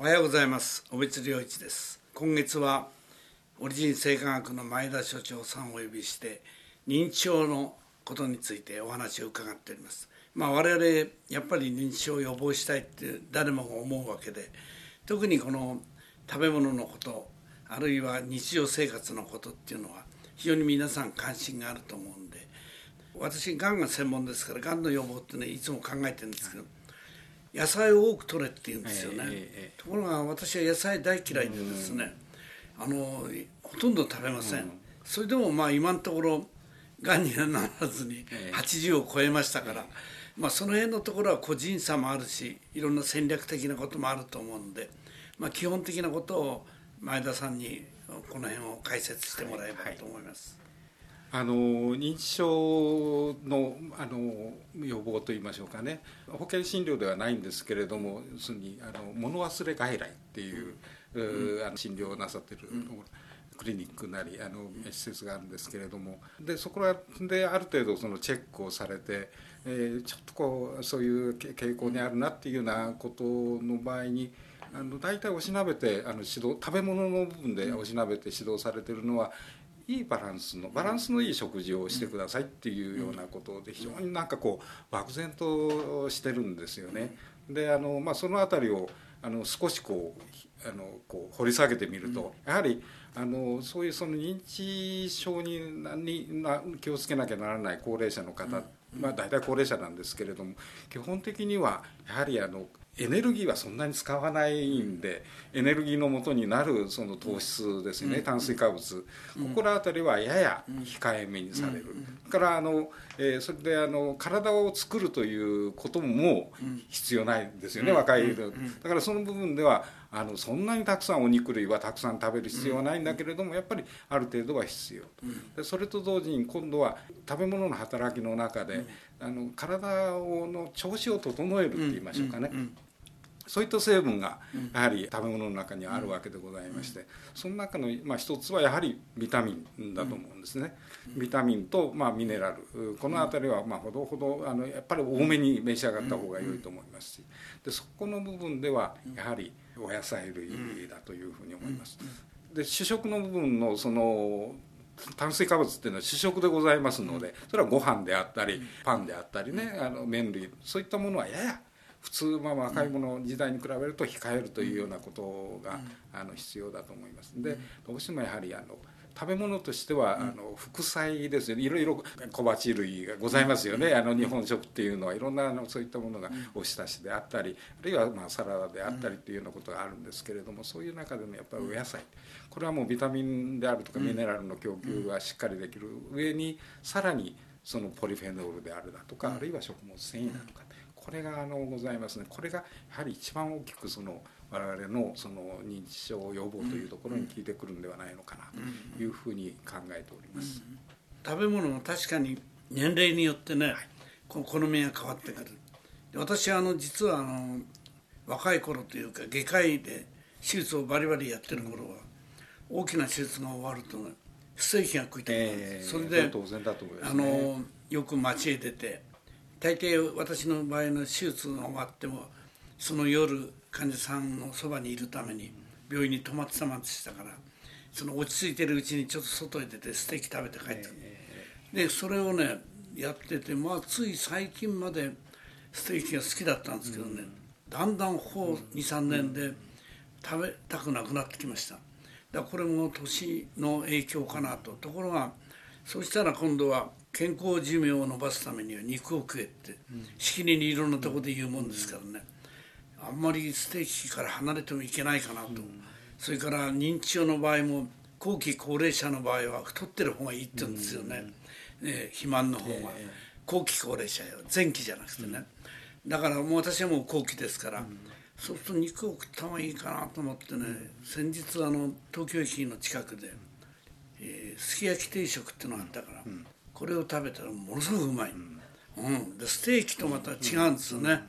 おはようございます。小別良一です。今月はオリジン生化学の前田所長さんをお呼びして認知症のことについてお話を伺っております。まあ我々やっぱり認知症を予防したいって誰もが思うわけで特にこの食べ物のことあるいは日常生活のことっていうのは非常に皆さん関心があると思うんで私がんが専門ですからがんの予防ってねいつも考えてるんですけど、野菜を多く取れって言うんですよね、えー、ところが私は野菜大嫌いでですねあのほとんど食べません、それでもまあ今のところがんにはならずに80を超えましたから、まあ、その辺のところは個人差もあるしいろんな戦略的なこともあると思うんで、まあ、基本的なことを前田さんにこの辺を解説してもらえばと思います。あの認知症のあの予防といいましょうかね。保険診療ではないんですけれども要するにあの物忘れ外来っていう、うん、あの診療をなさってる、うん、クリニックなりあの施設があるんですけれども。でそこである程度そのチェックをされて、えー、ちょっとこうそういう傾向にあるなっていうようなことの場合に。あの大体おしなべてあの指導食べ物の部分でおしなべて指導されてるのはいいバランスのバランスのいい食事をしてくださいっていうようなことで非常になんかこう漠然としてるんですよね。であの、まあ、その辺りをあの少しこうあのこう掘り下げてみると、やはりあのそういうその認知症ににな気をつけなきゃならない高齢者の方、まあ、大体高齢者なんですけれども基本的にはやはりあのエネルギーはそんなに使わないんでエネルギーの元になるその糖質ですね、炭水化物、ここら辺りはやや控えめにされる、からあの、えー、それであの体を作るということも必要ないですよね、若いだからその部分ではあのそんなにたくさんお肉類はたくさん食べる必要はないんだけれどもやっぱりある程度は必要でそれと同時に今度は食べ物の働きの中であの体をの調子を整えるって言いましょうかね、そういった成分がやはり食べ物の中にあるわけでございまして、その中のまあ一つはやはりビタミンだと思うんですね。ビタミンとまあミネラル。この辺りはまあほどほどあのやっぱり多めに召し上がった方が良いと思いますし。でそこの部分ではやはりお野菜類だというふうに思います。で主食の部分のその炭水化物っていうのは主食でございますのでそれはご飯であったりパンであったりねあの麺類そういったものはやや普通まあ若い者時代に比べると控えるというようなことがあの必要だと思います。でどうしてもやはりあの食べ物としては、あの副菜ですよね。いろいろ小鉢類がございますよね、あの日本食っていうのはいろんなあのそういったものがおひたしであったりあるいはまあサラダであったりっていうようなことがあるんですけれどもそういう中でもやっぱりお野菜。これはもうビタミンであるとかミネラルの供給がしっかりできる上にさらにそのポリフェノールであるだとかあるいは食物繊維だとかこれがあのございますね。これがやはり一番大きくその我々のその認知症予防というところに効いてくるんではないのかなというふうに考えております。食べ物も確かに年齢によってね、はい、好みが変わってくる。私はあの実はあの若い頃というか外科医で手術をバリバリやってる頃は、大きな手術が終わると、ね、ステーキが食いたくなるんです、それであのよく街へ出て大抵私の場合の手術が終わってもその夜患者さんのそばにいるために病院に泊まってたまでしたからその落ち着いてるうちにちょっと外へ出てステーキ食べて帰ったでそれをねやっててまあつい最近までステーキが好きだったんですけどね、だんだんここ23年で食べたくなくなってきました。だからこれも年の影響かなと。ところがそしたら今度は健康寿命を延ばすためには肉を食えってしきりにいろんなとこで言うもんですからね。あんまりステーキから離れてもいけないかなと、それから認知症の場合も後期高齢者の場合は太ってる方がいいって言うんですよね,、ね肥満の方が、後期高齢者よ。前期じゃなくてね、だからもう私はもう後期ですから、そうすると肉を食った方がいいかなと思ってね先日あの東京駅の近くで、えー、すき焼き定食っていうのがあったから、これを食べたらものすごくうまい、うん、でステーキとまた違うんですよね、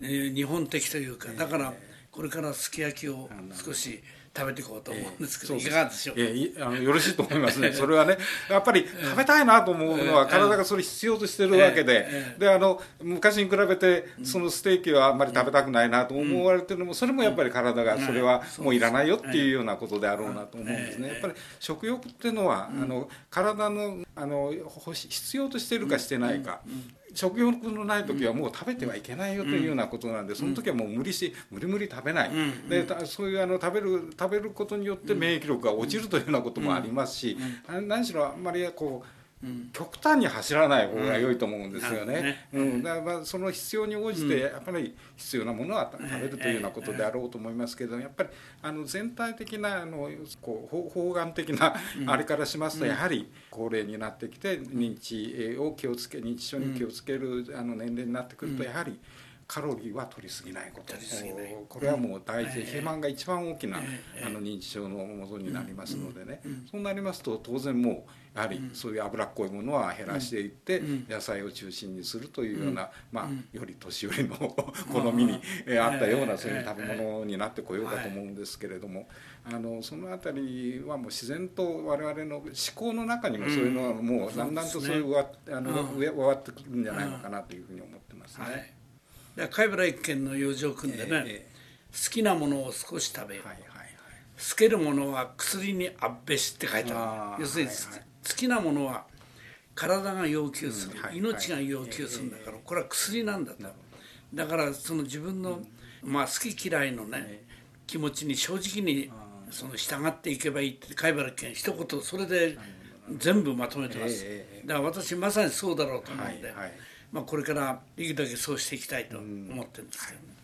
えー、日本的というか。だからこれからすき焼きを少し食べていこうと思うんですけど、えー、いかがでしょう？か、えー、あのよろしいと思いますね。それはねやっぱり食べたいなと思うのは体がそれ必要としてるわけで,、であの昔に比べてそのステーキはあんまり食べたくないなと思われてるのもそれもやっぱり体がそれはもういらないよっていうようなことであろうなと思うんですね。やっぱり食欲っていうのはあの体のあの必要としてるかしてないか、食欲のない時はもう食べてはいけないよというようなことなんで、その時はもう無理し無理無理食べない、でそういうあの食べる食べることによって免疫力が落ちるというようなこともありますし、何しろあんまりこう極端に走らない方が良いと思うんですよね。うん、だからその必要に応じてやっぱり必要なものは食べるというようなことであろうと思いますけどやっぱりあの全体的なあのこう方眼的なあれからしますとやはり高齢になってきて認知を気をつけ認知症に気をつけるあの年齢になってくるとやはり。カロリーは取りすぎないこと。これはもう大事。で肥満が一番大きなあの認知症のもとになりますのでね。そうなりますと当然もうやはりそういう脂っこいものは減らしていって野菜を中心にするというようなまあより年寄りの 好みに合ったようなそういう食べ物になってこようかと思うんですけれども。あのその辺りはもう自然と我々の思考の中にもそういうのはもうだんだんとそういう上あの上回ってくるんじゃないのかなというふうに思ってますね。貝原一軒の養生君でね、えー、好きなものを少し食べよう、はいはいはい、好けるものは薬にあっべしって書い。てある要するに、はいはい、好きなものは体が要求する、うんはい、命が要求するんだから、これは薬なんだと、だからその自分の、まあ、好き嫌いのね、気持ちに正直にその従っていけばいいって貝原県一言それで全部まとめてます、だから私まさにそうだろうと思うんで、まあ、これからできるだけそうしていきたいと思ってるんですけどね。